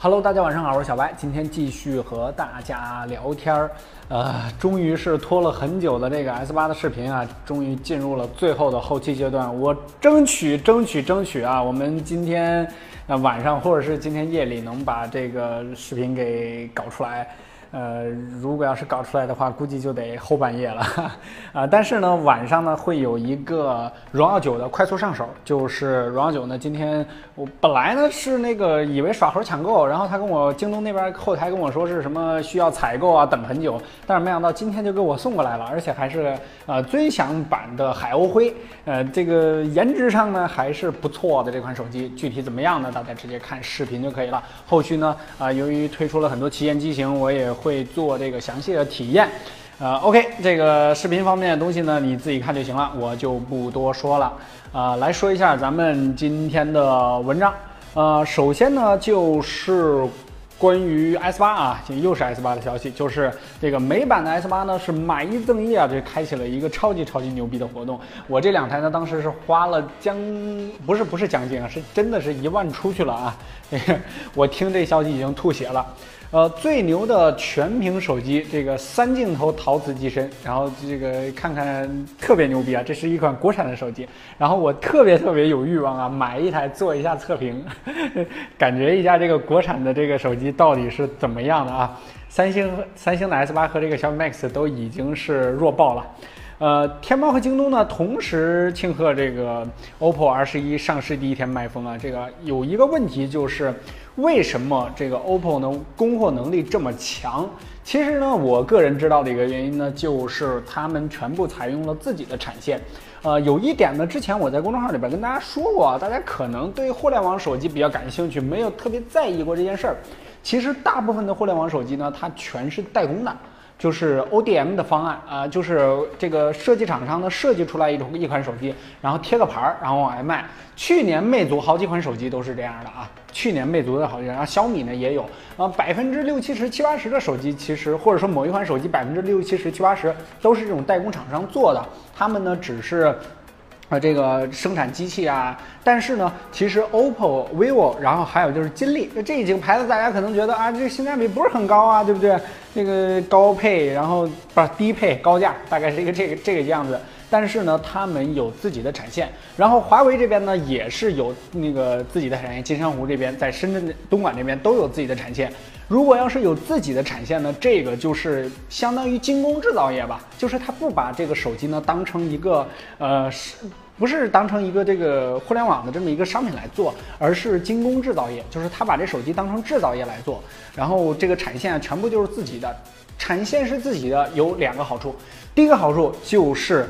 Hello，大家晚上好，我是小白，今天继续和大家聊天儿。呃，终于是拖了很久的这个 S 八的视频啊，终于进入了最后的后期阶段。我争取争取争取啊，我们今天呃晚上或者是今天夜里能把这个视频给搞出来。呃，如果要是搞出来的话，估计就得后半夜了啊。但是呢，晚上呢会有一个荣耀九的快速上手，就是荣耀九呢，今天我本来呢是那个以为耍猴抢购，然后他跟我京东那边后台跟我说是什么需要采购啊，等很久，但是没想到今天就给我送过来了，而且还是呃尊享版的海鸥灰，呃，这个颜值上呢还是不错的这款手机，具体怎么样呢？大家直接看视频就可以了。后续呢，啊，由于推出了很多旗舰机型，我也。会做这个详细的体验，呃，OK，这个视频方面的东西呢，你自己看就行了，我就不多说了。啊，来说一下咱们今天的文章。呃，首先呢，就是关于 S 八啊，又是 S 八的消息，就是这个美版的 S 八呢是买一赠一啊，这开启了一个超级超级牛逼的活动。我这两台呢，当时是花了将不是不是将近啊，是真的是一万出去了啊。我听这消息已经吐血了。呃，最牛的全屏手机，这个三镜头陶瓷机身，然后这个看看特别牛逼啊！这是一款国产的手机，然后我特别特别有欲望啊，买一台做一下测评，感觉一下这个国产的这个手机到底是怎么样的啊？三星三星的 S 八和这个小米 Max 都已经是弱爆了。呃，天猫和京东呢，同时庆贺这个 OPPO R 十一上市第一天卖疯啊。这个有一个问题就是，为什么这个 OPPO 呢供货能力这么强？其实呢，我个人知道的一个原因呢，就是他们全部采用了自己的产线。呃，有一点呢，之前我在公众号里边跟大家说过啊，大家可能对互联网手机比较感兴趣，没有特别在意过这件事儿。其实大部分的互联网手机呢，它全是代工的。就是 O D M 的方案啊，就是这个设计厂商呢设计出来一种一款手机，然后贴个牌儿，然后往外卖。去年魅族好几款手机都是这样的啊，去年魅族的好几，然后小米呢也有啊，百分之六七十、七八十的手机其实或者说某一款手机百分之六七十、七八十都是这种代工厂商做的，他们呢只是。啊，这个生产机器啊，但是呢，其实 OPPO、vivo，然后还有就是金立，这几个牌子，大家可能觉得啊，这性价比不是很高啊，对不对？这个高配，然后不是低配高价，大概是一个 这个这个样子。但是呢，他们有自己的产线，然后华为这边呢也是有那个自己的产线，金山湖这边在深圳、东莞这边都有自己的产线。如果要是有自己的产线呢，这个就是相当于精工制造业吧，就是他不把这个手机呢当成一个呃是，不是当成一个这个互联网的这么一个商品来做，而是精工制造业，就是他把这手机当成制造业来做，然后这个产线全部就是自己的，产线是自己的，有两个好处，第一个好处就是。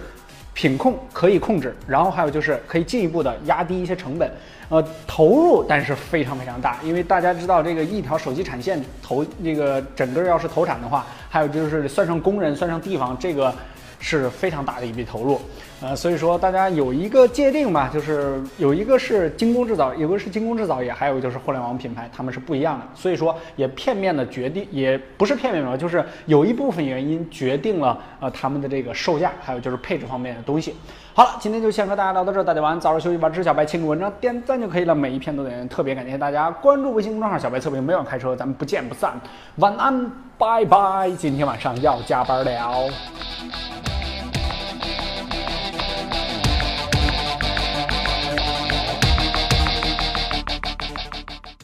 品控可以控制，然后还有就是可以进一步的压低一些成本，呃，投入但是非常非常大，因为大家知道这个一条手机产线投那个整个要是投产的话，还有就是算上工人算上地方这个。是非常大的一笔投入，呃，所以说大家有一个界定吧，就是有一个是精工制造，有个是精工制造业，还有就是互联网品牌，他们是不一样的。所以说也片面的决定，也不是片面吧，就是有一部分原因决定了呃他们的这个售价，还有就是配置方面的东西。好了，今天就先和大家聊到这，大家晚安，早点休息吧。知小白清楚文章点赞就可以了，每一篇都点，特别感谢大家关注微信公众号小白测评，每晚开车，咱们不见不散。晚安，拜拜。今天晚上要加班了。